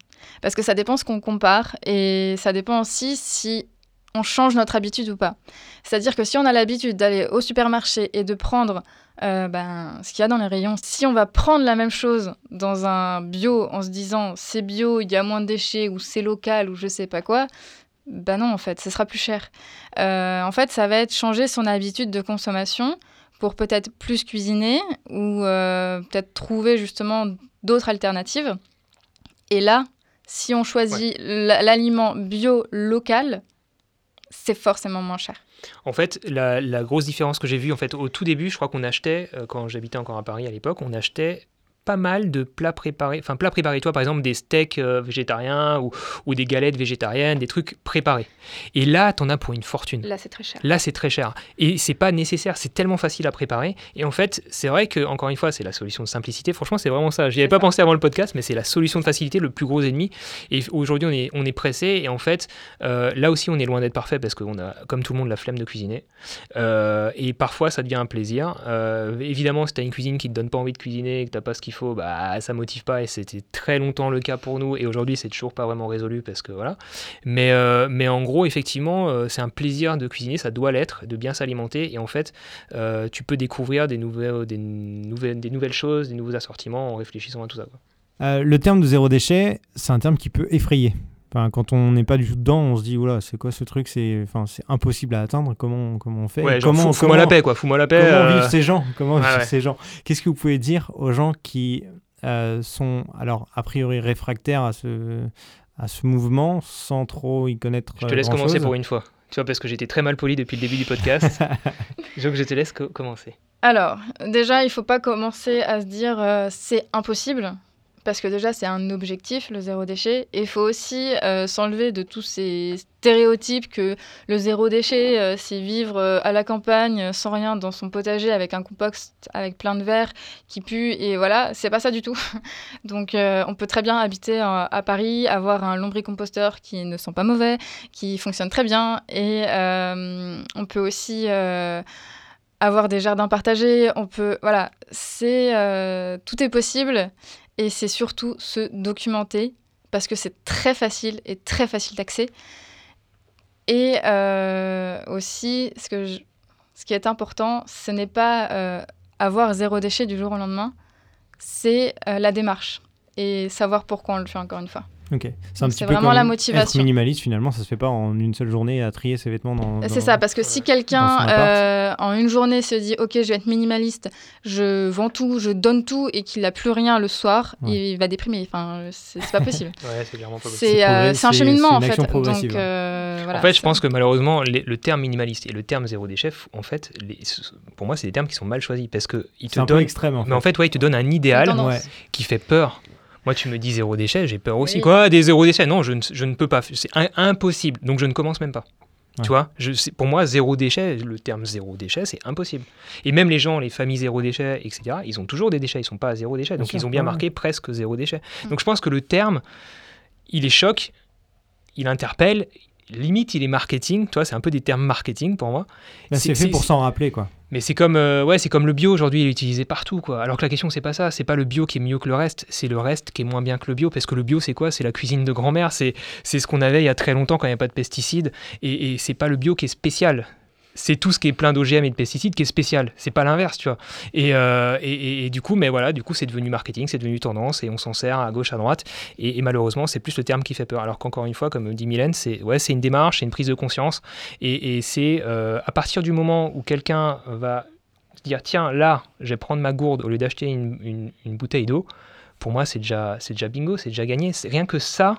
Parce que ça dépend ce qu'on compare et ça dépend aussi si on change notre habitude ou pas. C'est-à-dire que si on a l'habitude d'aller au supermarché et de prendre ben, ce qu'il y a dans les rayons, si on va prendre la même chose dans un bio en se disant c'est bio, il y a moins de déchets ou c'est local ou je sais pas quoi, ben non en fait, ce sera plus cher. Euh, en fait, ça va être changer son habitude de consommation pour peut-être plus cuisiner ou euh, peut-être trouver justement d'autres alternatives. Et là, si on choisit la- l'aliment bio local, c'est forcément moins cher. En fait, la, la grosse différence que j'ai vue, en fait, au tout début, je crois qu'on achetait, euh, quand j'habitais encore à Paris à l'époque, on achetait pas mal de plats préparés, enfin plats préparés, toi par exemple des steaks euh, végétariens ou, ou des galettes végétariennes, des trucs préparés. Et là, t'en as pour une fortune. Là, c'est très cher. Là, c'est très cher. Et c'est pas nécessaire, c'est tellement facile à préparer. Et en fait, c'est vrai que, encore une fois, c'est la solution de simplicité. Franchement, c'est vraiment ça. J'y avais pas ça. pensé avant le podcast, mais c'est la solution de facilité, le plus gros ennemi. Et aujourd'hui, on est, on est pressé. Et en fait, euh, là aussi, on est loin d'être parfait parce qu'on a, comme tout le monde, la flemme de cuisiner. Euh, et parfois, ça devient un plaisir. Évidemment, si tu as une cuisine qui te donne pas envie de cuisiner et que tu pas ce qu'il faut, bah, ça motive pas. Et c'était très longtemps le cas pour nous. Et aujourd'hui, c'est toujours pas vraiment résolu parce que voilà. Mais, euh, mais en gros, effectivement, euh, c'est un plaisir de cuisiner, ça doit l'être, de bien s'alimenter. Et en fait, euh, tu peux découvrir des nouvelles, des, nouvelles, des nouvelles choses, des nouveaux assortiments en réfléchissant à tout ça. le terme de zéro déchet, c'est un terme qui peut effrayer. Enfin, quand on n'est pas du tout dedans, on se dit oula, c'est quoi ce truc C'est enfin, c'est impossible à atteindre. Comment comment on fait Ouais, genre, Comment fous- fous-moi la paix, quoi. Fous-moi la paix. Comment euh, vivent ces gens Comment ouais, vivent ouais. ces gens Qu'est-ce que vous pouvez dire aux gens qui euh, sont alors a priori réfractaires à ce à ce mouvement sans trop y connaître Je te euh, laisse commencer grand-chose pour une fois. Tu vois, parce que j'étais très mal poli depuis le début du podcast. je veux que je te laisse co- commencer. Alors, déjà, il faut pas commencer à se dire euh, c'est impossible. Parce que déjà, c'est un objectif, le zéro déchet. Et il faut aussi euh, s'enlever de tous ces stéréotypes que le zéro déchet, euh, c'est vivre euh, à la campagne sans rien dans son potager avec un compost avec plein de verre qui pue. Et voilà, c'est pas ça du tout. Donc, on peut très bien habiter à Paris, avoir un lombricomposteur qui ne sent pas mauvais, qui fonctionne très bien. Et on peut aussi. avoir des jardins partagés, on peut, voilà, c'est tout est possible et c'est surtout se documenter parce que c'est très facile et très facile d'accès. Et euh, aussi, ce, que ce qui est important, ce n'est pas euh, avoir zéro déchet du jour au lendemain, c'est euh, la démarche et savoir pourquoi on le fait encore une fois. Ok. C'est un petit c'est peu vraiment comme la Être motivation. minimaliste finalement, ça se fait pas en une seule journée à trier ses vêtements dans. C'est ça, parce que si quelqu'un euh, en une journée se dit ok, je vais être minimaliste, je vends tout, je donne tout et qu'il n'a plus rien le soir, Ouais. il va déprimer. Enfin, c'est pas possible. Ouais, c'est clairement pas possible. c'est euh, un cheminement en fait. Donc euh, voilà, en fait, je pense que malheureusement, les- le terme minimaliste et le terme zéro déchet, en fait, les- pour moi, c'est des termes qui sont mal choisis parce que ils C'est te un peu donnent. extrême en fait. Mais en fait, ouais, ils te donnent un idéal qui fait peur. Moi, tu me dis zéro déchet, j'ai peur aussi. Oui. Quoi Des zéro déchets? Non, je ne, je ne peux pas. C'est un- impossible. Donc, je ne commence même pas. Tu vois, je, pour moi, zéro déchet, le terme zéro déchet, c'est impossible. Et même les gens, les familles zéro déchet, etc., ils ont toujours des déchets, ils sont pas à zéro déchet. Donc ils ont bien marqué presque zéro déchet. Mm. Donc je pense que le terme, il est choc, il interpelle, limite il est marketing, toi c'est un peu des termes marketing pour moi. c'est fait pour s'en rappeler quoi. Mais c'est comme euh, ouais, c'est comme le bio aujourd'hui, il est utilisé partout quoi. Alors que la question c'est pas ça, c'est pas le bio qui est mieux que le reste, c'est le reste qui est moins bien que le bio. Parce que le bio c'est quoi? C'est la cuisine de grand-mère, c'est c'est ce qu'on avait il y a très longtemps quand il n'y avait pas de pesticides. Et, et c'est pas le bio qui est spécial c'est tout ce qui est plein d'OGM et de pesticides qui est spécial. C'est pas l'inverse, tu vois. Euh, et, et, du coup, mais voilà, du coup, c'est devenu marketing, c'est devenu tendance et on s'en sert à gauche, à droite. Et, malheureusement, c'est plus le terme qui fait peur. Alors qu'encore une fois, comme dit Mylène, c'est ouais, c'est une démarche, c'est une prise de conscience. Et, c'est euh, à partir du moment où quelqu'un va dire tiens, là, je vais prendre ma gourde au lieu d'acheter une, bouteille d'eau. Pour moi, c'est déjà, c'est déjà bingo, c'est déjà gagné. Rien que ça,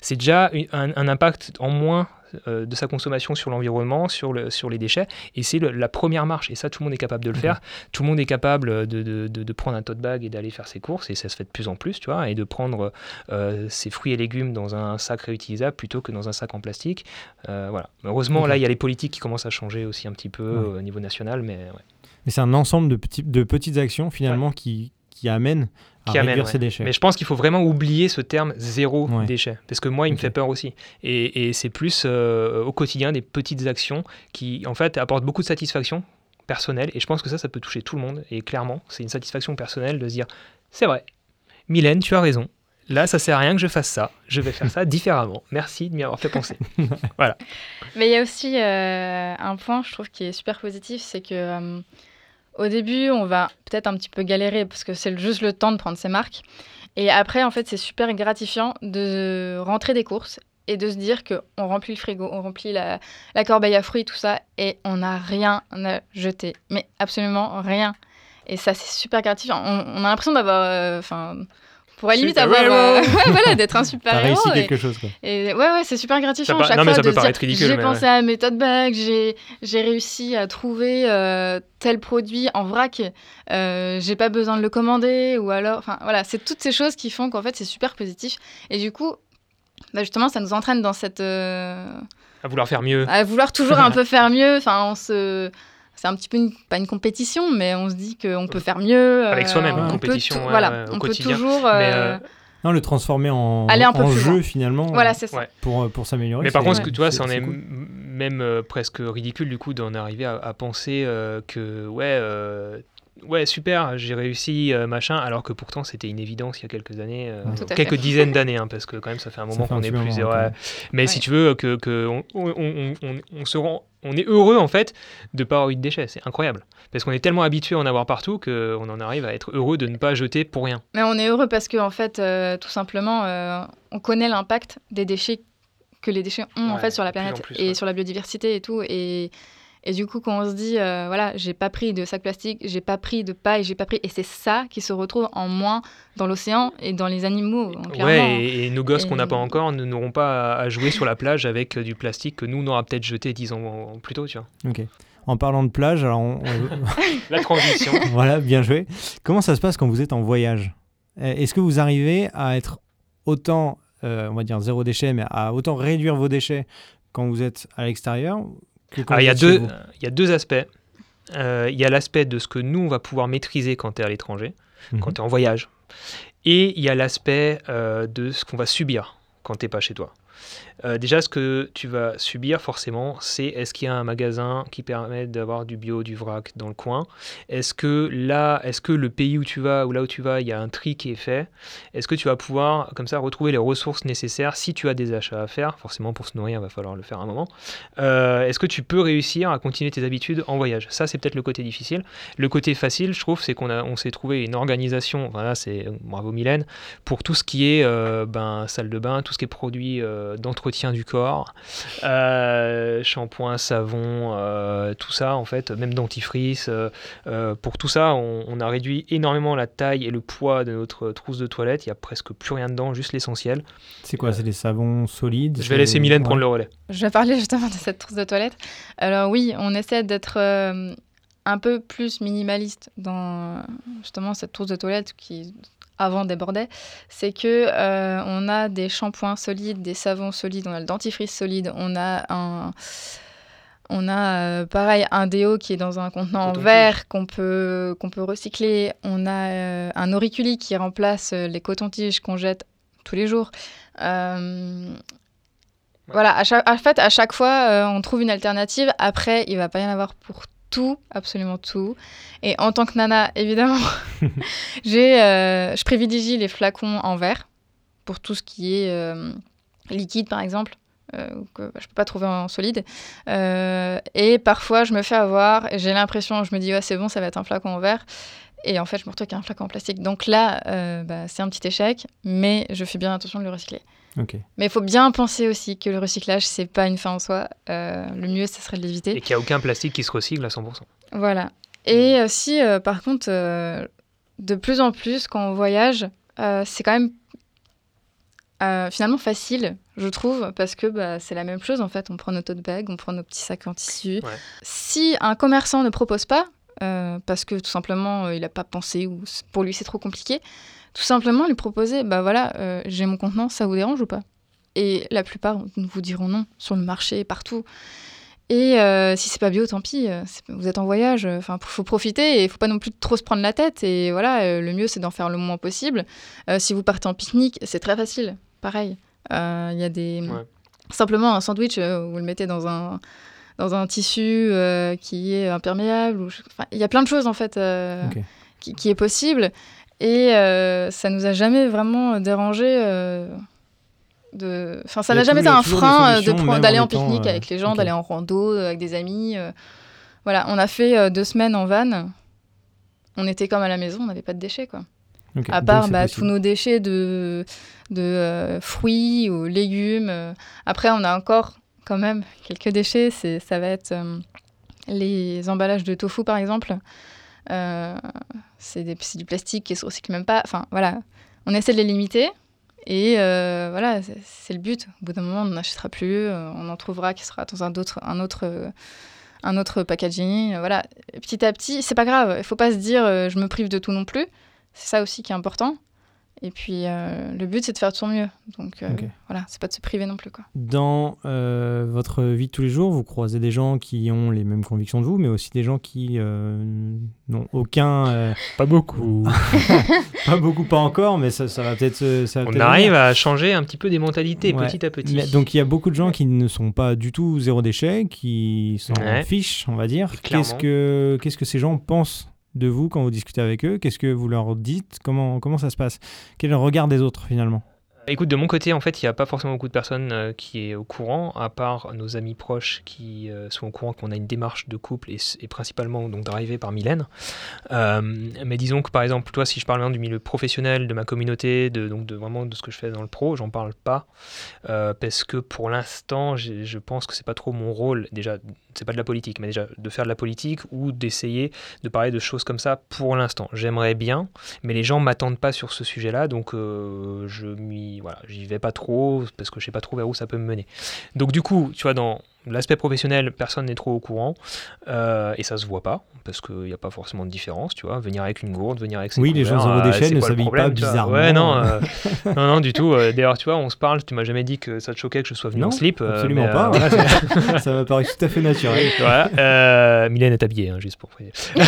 c'est déjà un, impact en moins euh, de sa consommation sur l'environnement, sur, le, sur les déchets. Et c'est la première marche. Et ça, tout le monde est capable de le faire. Tout le monde est capable de, de, de, prendre un tote bag et d'aller faire ses courses. Et ça se fait de plus en plus, tu vois. Et de prendre euh, ses fruits et légumes dans un sac réutilisable plutôt que dans un sac en plastique. Euh, voilà. Heureusement, là, il y a les politiques qui commencent à changer aussi un petit peu au niveau national. Mais, mais c'est un ensemble de, petits, de petites actions finalement qui, qui amènent qui amène, déchets. Mais je pense qu'il faut vraiment oublier ce terme zéro déchet, parce que moi, il me fait peur aussi. Et, c'est plus euh, au quotidien des petites actions qui, en fait, apportent beaucoup de satisfaction personnelle. Et je pense que ça, ça peut toucher tout le monde. Et clairement, c'est une satisfaction personnelle de se dire, c'est vrai, Mylène, tu as raison. Là, ça sert à rien que je fasse ça. Je vais faire ça différemment. Merci de m'y avoir fait penser. voilà. Mais il y a aussi euh, un point, je trouve, qui est super positif, c'est que euh, au début, on va peut-être un petit peu galérer parce que c'est juste le temps de prendre ses marques. Et après, en fait, c'est super gratifiant de rentrer des courses et de se dire qu'on remplit le frigo, on remplit la, corbeille à fruits, tout ça, et on n'a rien à jeter. Mais absolument rien. Et ça, c'est super gratifiant. On, a l'impression d'avoir. Euh, enfin pourrait limite avoir euh, voilà d'être un super héros réussi quelque chose quoi. et ouais ouais c'est super gratifiant chaque non, fois ça peut de ridicule j'ai pensé à mes tote bags j'ai j'ai réussi à trouver euh, tel produit en vrac euh, j'ai pas besoin de le commander ou alors enfin voilà c'est toutes ces choses qui font qu'en fait c'est super positif. Et du coup bah, justement ça nous entraîne dans cette à vouloir faire mieux. à vouloir toujours un peu faire mieux enfin on se c'est un petit peu pas une compétition, mais on se dit qu'on peut faire mieux. Avec soi-même, une compétition. voilà, on peut toujours. Euh, non, le transformer en, en jeu finalement. Voilà, c'est ça. Pour, pour s'améliorer. Mais par contre, ce que tu vois, c'en est, même euh, presque ridicule du coup d'en arriver à, penser euh, que ouais ouais, super, j'ai réussi, euh, machin, alors que pourtant c'était une évidence il y a quelques années, euh, quelques dizaines d'années, hein, parce que quand même ça fait un moment qu'on est plus. Mais si tu veux, que, que on, on, on, se rend, on est heureux en fait de pas avoir eu de déchets, c'est incroyable. Parce qu'on est tellement habitué à en avoir partout qu'on en arrive à être heureux de ne pas jeter pour rien. Mais on est heureux parce que en fait, euh, tout simplement, on connaît l'impact des déchets que les déchets ont en fait sur la planète et sur la biodiversité et tout. Et et du coup, quand on se dit, euh, voilà, j'ai pas pris de sac plastique, j'ai pas pris de paille, j'ai pas pris. Et c'est ça qui se retrouve en moins dans l'océan et dans les animaux. Ouais, et, nos gosses qu'on n'a pas encore n'auront pas à jouer sur la plage avec euh, du plastique que nous, on aura peut-être jeté 10 ans plus tôt, tu vois. Ok. En parlant de plage, alors. On, la transition. voilà, bien joué. Comment ça se passe quand vous êtes en voyage? Est-ce que vous arrivez à être autant, euh, on va dire zéro déchet, mais à autant réduire vos déchets quand vous êtes à l'extérieur il y, a deux, il y a deux aspects. Euh, il y a l'aspect de ce que nous, on va pouvoir maîtriser quand tu es à l'étranger, quand mhm. tu es en voyage. Et il y a l'aspect euh, de ce qu'on va subir quand tu n'es pas chez toi. Euh, déjà, ce que tu vas subir forcément, c'est est-ce qu'il y a un magasin qui permet d'avoir du bio, du vrac dans le coin? Est-ce que là, est-ce que le pays où tu vas ou là où tu vas, il y a un tri qui est fait? Est-ce que tu vas pouvoir comme ça retrouver les ressources nécessaires si tu as des achats à faire? Forcément, pour se nourrir, il va falloir le faire un moment. Euh, est-ce que tu peux réussir à continuer tes habitudes en voyage? Ça, c'est peut-être le côté difficile. Le côté facile, je trouve, c'est qu'on a, on s'est trouvé une organisation. Voilà, c'est bravo Mylène pour tout ce qui est euh, ben, salle de bain, tout ce qui est produit d'entretien du corps, euh, shampoing, savon, euh, tout ça en fait, même dentifrice. Euh, pour tout ça, on, a réduit énormément la taille et le poids de notre trousse de toilette. Il y a presque plus rien dedans, juste l'essentiel. C'est quoi C'est des savons solides Je vais laisser Mylène prendre le relais. Je vais parler justement de cette trousse de toilette. Alors oui, on essaie d'être un peu plus minimaliste dans justement cette trousse de toilette qui avant débordait, c'est que euh, on a des shampoings solides, des savons solides, on a le dentifrice solide, on a un On a pareil un déo qui est dans un contenant en verre qu'on peut, qu'on peut recycler. On a euh, un auriculi qui remplace euh, les cotons-tiges qu'on jette tous les jours. Euh, Voilà, à chaque, en fait, à chaque fois, euh, on trouve une alternative. Après, il va pas y en avoir pour tout, absolument tout. Et en tant que nana, évidemment, j'ai, euh, je privilégie les flacons en verre pour tout ce qui est euh, liquide, par exemple, euh, que je peux pas trouver en solide. Et parfois, je me fais avoir. J'ai l'impression, je me dis, ouais, c'est bon, ça va être un flacon en verre. Et en fait, je me retrouve avec un flacon en plastique. Donc là, bah, c'est un petit échec, mais je fais bien attention de le recycler. Mais il faut bien penser aussi que le recyclage, c'est pas une fin en soi. Euh, le mieux, ce serait de l'éviter. Et qu'il n'y a aucun plastique qui se recycle à 100%. Voilà. Et aussi, euh, par contre, euh, de plus en plus, quand on voyage, euh, c'est quand même euh, finalement facile, je trouve, parce que bah, c'est la même chose en fait. On prend nos tote bags, on prend nos petits sacs en tissu. Ouais. Si un commerçant ne propose pas, euh, parce que tout simplement euh, il n'a pas pensé ou pour lui c'est trop compliqué, tout simplement lui proposer, bah voilà, euh, j'ai mon contenant, ça vous dérange ou pas? Et la plupart vous diront non sur le marché, partout. Et si c'est pas bio, tant pis. Vous êtes en voyage, enfin, faut profiter et faut pas non plus trop se prendre la tête. Et voilà, le mieux c'est d'en faire le moins possible. Si vous partez en pique-nique, c'est très facile. Pareil, il y a des Ouais. simplement un sandwich, vous le mettez dans un dans un tissu euh, qui est imperméable. ou je- enfin, Il y a plein de choses en fait euh, qui, qui est possible. Et euh, ça nous a jamais vraiment dérangé. de... Enfin, ça n'a jamais été un frein d'aller en pique-nique avec les gens, d'aller en rando avec des amis. Voilà, on a fait deux semaines en van. On était comme à la maison, on n'avait pas de déchets quoi. À part bah, tous nos déchets de, de euh, fruits ou légumes. Après, on a encore quand même quelques déchets. Ça va être euh, les emballages de tofu, par exemple. Euh, c'est, du plastique qui se recycle même pas. Enfin, voilà. On essaie de les limiter. Et euh, voilà, c'est, le but. Au bout d'un moment, on n'en achètera plus. on en trouvera qui sera dans un autre, un autre, un autre packaging. Voilà. Et petit à petit, c'est pas grave. Il faut pas se dire je me prive de tout non plus. C'est ça aussi qui est important. Et puis, euh, le but, c'est de faire de son mieux. Donc, euh, Ok. voilà, c'est pas de se priver non plus. Quoi. Dans euh, votre vie de tous les jours, vous croisez des gens qui ont les mêmes convictions que vous, mais aussi des gens qui euh, n'ont aucun. euh, Pas beaucoup. pas beaucoup, pas encore, mais ça, ça va peut-être. ça va On peut-être arrive venir. à changer un petit peu des mentalités Ouais. petit à petit. Mais donc il y a beaucoup de gens qui ne sont pas du tout zéro déchet, qui s'en Ouais. fichent, on va dire. Qu'est-ce que, qu'est-ce que ces gens pensent de vous quand vous discutez avec eux? Qu'est-ce que vous leur dites? Comment, comment ça se passe? Quel est le regard des autres finalement? Écoute, de mon côté, en fait, il n'y a pas forcément beaucoup de personnes euh, qui est au courant, à part nos amis proches qui euh, sont au courant qu'on a une démarche de couple et, principalement donc drivée par Mylène. Euh, mais disons que par exemple, toi, si je parle maintenant du milieu professionnel, de ma communauté, de, donc de vraiment de ce que je fais dans le pro, j'en parle pas parce que pour l'instant, je pense que c'est pas trop mon rôle. Déjà, c'est pas de la politique, mais déjà de faire de la politique ou d'essayer de parler de choses comme ça pour l'instant. J'aimerais bien, mais les gens m'attendent pas sur ce sujet-là, donc je m'y voilà, j'y vais pas trop parce que je sais pas trop vers où ça peut me mener. Donc du coup, tu vois, dans l'aspect professionnel, personne n'est trop au courant euh, et ça se voit pas parce qu'il n'y a pas forcément de différence, tu vois. Venir avec une gourde, venir avec ses Oui, les gens couverts, zéro euh, c'est ne s'habillent pas bizarrement. Ouais, non, euh, non, non, du tout. Euh, D'ailleurs, tu vois, on se parle, tu m'as jamais dit que ça te choquait que je sois venu Non, en slip. euh, absolument mais, pas. voilà, ça me paraît tout à fait naturel. voilà. Euh, Mylène est habillée, hein, juste pour préciser.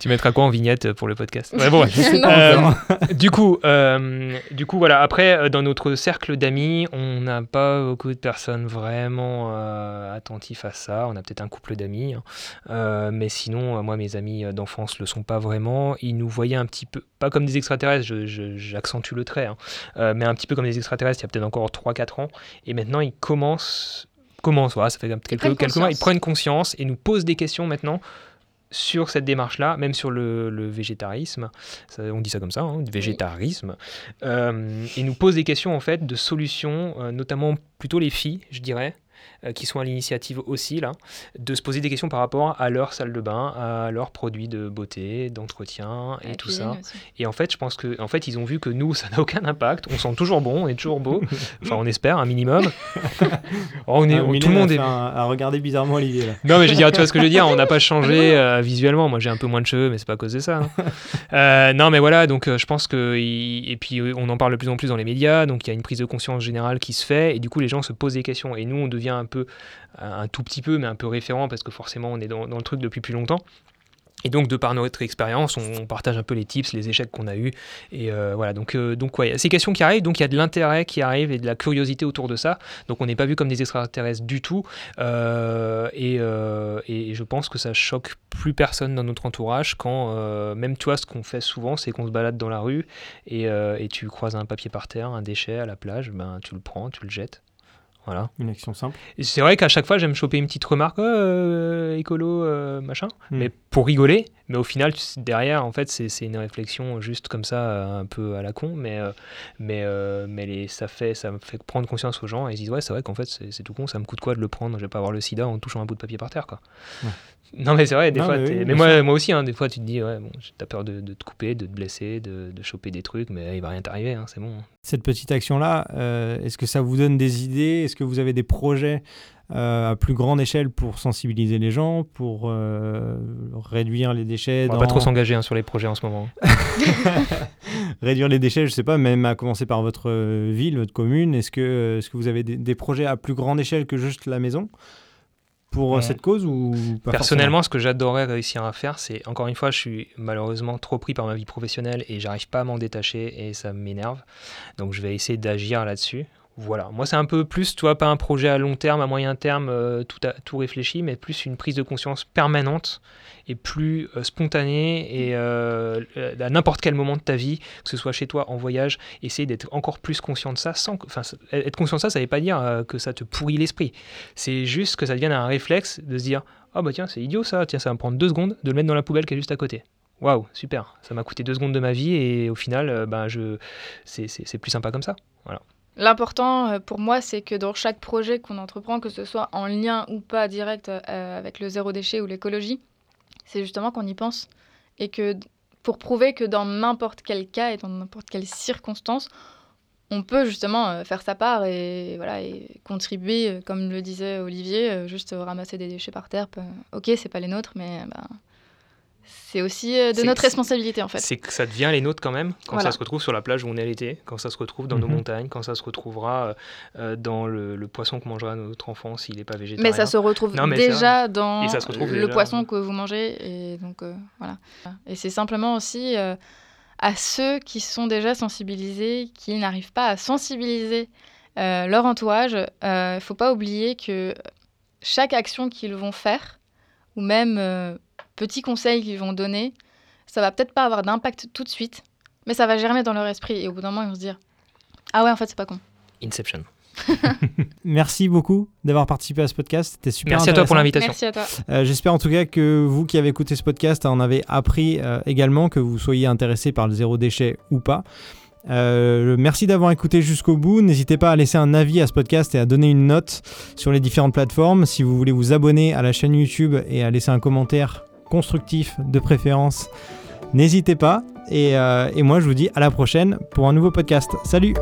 tu mettras quoi en vignette pour le podcast Ouais, bon, ouais. Je sais Non. pas Euh, du coup, euh, du coup, voilà. Après, euh, dans notre cercle d'amis, on n'a pas beaucoup de personnes vraiment euh, attentives à ça. On a peut-être un couple d'amis, hein. Euh, mais sinon, moi, mes amis d'enfance le sont pas vraiment. Ils nous voyaient un petit peu, pas comme des extraterrestres. je- je- J'accentue le trait, hein, euh, mais un petit peu comme des extraterrestres. Il y a peut-être encore 3-4 ans, et maintenant, ils commencent, commencent. Voilà, ça fait quelques, quelques mois. Ils conscience. prennent conscience et nous posent des questions maintenant sur cette démarche-là, même sur le, le végétarisme, ça- on dit ça comme ça, hein, végétarisme, euh, et nous pose des questions en fait de solutions, euh, notamment plutôt les filles, je dirais, qui sont à l'initiative aussi là, de se poser des questions par rapport à leur salle de bain, à leurs produits de beauté, d'entretien et tout ça. aussi. Et en fait, je pense que, en fait, ils ont vu que nous, ça n'a aucun impact. On sent toujours bon, on est toujours beau. Enfin, on espère un minimum. On est, on- Mylène tout le monde a est. a regardé bizarrement Olivier là. Non, mais je veux dire, tu vois ce que je veux dire, on n'a pas changé euh, visuellement. Moi, j'ai un peu moins de cheveux, mais c'est pas à cause de ça. hein. Euh, non, mais voilà, donc euh, je pense que. il- Et puis, euh, on en parle de plus en plus dans les médias, donc il y a une prise de conscience générale qui se fait, et du coup, les gens se posent des questions. Et nous, on devient un peu, un tout petit peu, mais un peu référent parce que forcément on est dans, le truc depuis plus longtemps. Et donc, de par notre expérience, on, partage un peu les tips, les échecs qu'on a eus. Et euh, voilà, donc, euh, donc ouais, ces questions qui arrivent, donc il y a de l'intérêt qui arrive et de la curiosité autour de ça. Donc, on n'est pas vu comme des extraterrestres du tout. Euh, et, et, je pense que ça choque plus personne dans notre entourage quand, même toi, ce qu'on fait souvent, c'est qu'on se balade dans la rue et, et tu croises un papier par terre, un déchet à la plage, ben, tu le prends, tu le jettes. Voilà. Une action simple. C'est vrai qu'à chaque fois, j'aime choper une petite remarque, oh, euh, écolo, euh, machin, hmm. mais pour rigoler. Mais au final, derrière, en fait, c'est une réflexion juste comme ça, euh, un peu à la con, mais, mais, mais les, ça, fait, ça me fait prendre conscience aux gens et ils disent, ouais, c'est vrai qu'en fait, c'est tout con, ça me coûte quoi de le prendre, je vais pas avoir le sida en touchant un bout de papier par terre, quoi. Non, mais c'est vrai, des fois, mais, moi, moi aussi, hein, des fois, tu te dis, ouais, bon, t'as peur de, de, te couper, de te blesser, de, de choper des trucs, mais il va rien t'arriver, hein, c'est bon. Cette petite action-là, euh, est-ce que ça vous donne des idées? Est-ce que vous avez des projets euh, à plus grande échelle pour sensibiliser les gens, pour euh, réduire les déchets On va pas trop s'engager hein, sur les projets en ce moment. réduire les déchets, je sais pas, même à commencer par votre ville, votre commune. Est-ce que, est -ce que vous avez des, des projets à plus grande échelle que juste la maison? Pour euh, cette cause ou Personnellement, ce que j'adorerais réussir à faire, c'est encore une fois, je suis malheureusement trop pris par ma vie professionnelle et j'arrive pas à m'en détacher et ça m'énerve. Donc je vais essayer d'agir là-dessus voilà, moi c'est un peu plus, toi, pas un projet à long terme, à moyen terme, euh, tout, tout réfléchi, mais plus une prise de conscience permanente et plus euh, spontanée et euh, à n'importe quel moment de ta vie, que ce soit chez toi, en voyage, essayer d'être encore plus conscient de ça. Sans, enfin, être conscient de ça, ça ne veut pas dire que ça te pourrit l'esprit. C'est juste que ça devienne un réflexe de se dire Ah oh bah tiens, c'est idiot ça, tiens, ça va me prendre deux secondes de le mettre dans la poubelle qui est juste à côté. Waouh, super, ça m'a coûté deux secondes de ma vie et au final, ben, je... c'est plus sympa comme ça. Voilà. L'important euh, pour moi, c'est que dans chaque projet qu'on entreprend, que ce soit en lien ou pas direct euh, avec le zéro déchet ou l'écologie, c'est justement qu'on y pense. Et que pour prouver que dans n'importe quel cas et dans n'importe quelle circonstance, on peut justement euh, faire sa part et, voilà, et contribuer, comme le disait Olivier, juste ramasser des déchets par terre. Ok, c'est pas les nôtres, mais ben, c'est aussi euh, de notre responsabilité en fait. C'est que ça devient les nôtres quand même, quand ça se retrouve sur la plage où on est l'été, quand ça se retrouve dans nos mhm. montagnes, quand ça se retrouvera euh, euh, dans le, poisson que mangera notre enfant s'il n'est pas végétarien. Mais ça se retrouve déjà dans le poisson que vous mangez. Et donc voilà. Et c'est simplement aussi à ceux qui sont déjà sensibilisés, qui n'arrivent pas à sensibiliser leur entourage, il ne faut pas oublier que chaque action qu'ils vont faire, ou même petits conseils qu'ils vont donner, ça va peut-être pas avoir d'impact tout de suite, mais ça va germer dans leur esprit. Et au bout d'un moment, ils vont se dire Ah ouais, en fait, c'est pas con. Inception. Merci beaucoup d'avoir participé à ce podcast. C'était super Merci à toi pour l'invitation. Merci à toi. Euh, j'espère en tout cas que vous qui avez écouté ce podcast en avez appris euh, également, que vous soyez intéressé par le zéro déchet ou pas. Euh, merci d'avoir écouté jusqu'au bout. N'hésitez pas à laisser un avis à ce podcast et à donner une note sur les différentes plateformes. Si vous voulez vous abonner à la chaîne YouTube et à laisser un commentaire constructif de préférence, n'hésitez pas. Et, euh, et moi, je vous dis à la prochaine pour un nouveau podcast. Salut